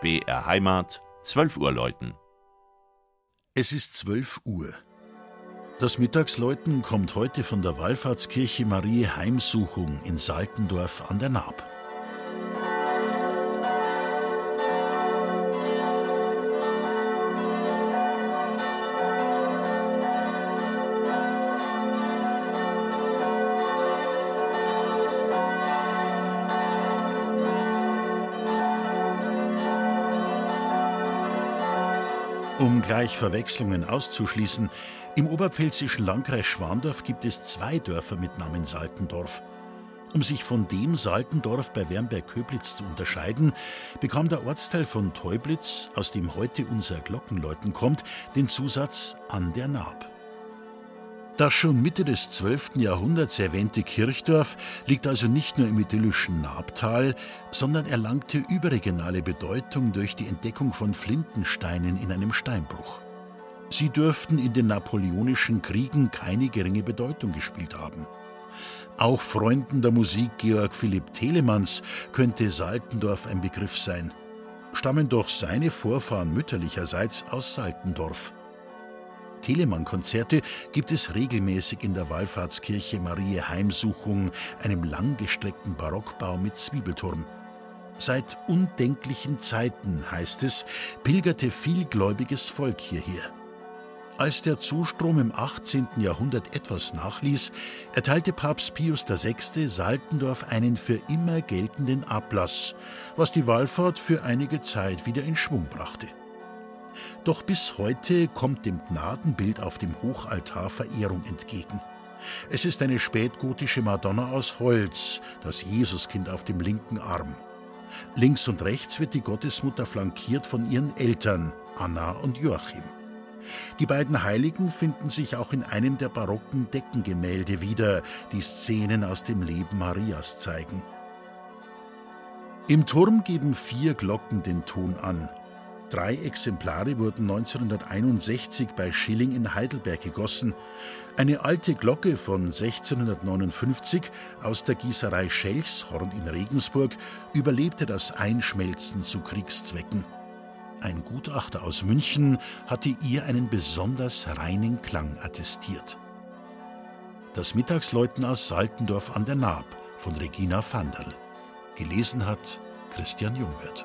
BR Heimat, 12 Uhr läuten. Es ist 12 Uhr. Das Mittagsläuten kommt heute von der Wallfahrtskirche Marie Heimsuchung in Saltendorf an der Naab. Um gleich Verwechslungen auszuschließen, im oberpfälzischen Landkreis Schwandorf gibt es zwei Dörfer mit Namen Saltendorf. Um sich von dem Saltendorf bei Wernberg-Köblitz zu unterscheiden, bekam der Ortsteil von Teublitz, aus dem heute unser Glockenläuten kommt, den Zusatz an der Naab. Das schon Mitte des 12. Jahrhunderts erwähnte Kirchdorf liegt also nicht nur im idyllischen Nabtal, sondern erlangte überregionale Bedeutung durch die Entdeckung von Flintensteinen in einem Steinbruch. Sie dürften in den napoleonischen Kriegen keine geringe Bedeutung gespielt haben. Auch Freunden der Musik Georg Philipp Telemanns könnte Saltendorf ein Begriff sein. Stammen doch seine Vorfahren mütterlicherseits aus Saltendorf. Telemann-Konzerte gibt es regelmäßig in der Wallfahrtskirche Marie Heimsuchung, einem langgestreckten Barockbau mit Zwiebelturm. Seit undenklichen Zeiten, heißt es, pilgerte vielgläubiges Volk hierher. Als der Zustrom im 18. Jahrhundert etwas nachließ, erteilte Papst Pius VI. Saltendorf einen für immer geltenden Ablass, was die Wallfahrt für einige Zeit wieder in Schwung brachte. Doch bis heute kommt dem Gnadenbild auf dem Hochaltar Verehrung entgegen. Es ist eine spätgotische Madonna aus Holz, das Jesuskind auf dem linken Arm. Links und rechts wird die Gottesmutter flankiert von ihren Eltern, Anna und Joachim. Die beiden Heiligen finden sich auch in einem der barocken Deckengemälde wieder, die Szenen aus dem Leben Marias zeigen. Im Turm geben vier Glocken den Ton an. Drei Exemplare wurden 1961 bei Schilling in Heidelberg gegossen. Eine alte Glocke von 1659 aus der Gießerei Schelchshorn in Regensburg überlebte das Einschmelzen zu Kriegszwecken. Ein Gutachter aus München hatte ihr einen besonders reinen Klang attestiert. Das Mittagsläuten aus Saltendorf an der Naab von Regina Vanderl. Gelesen hat Christian Jungwirth.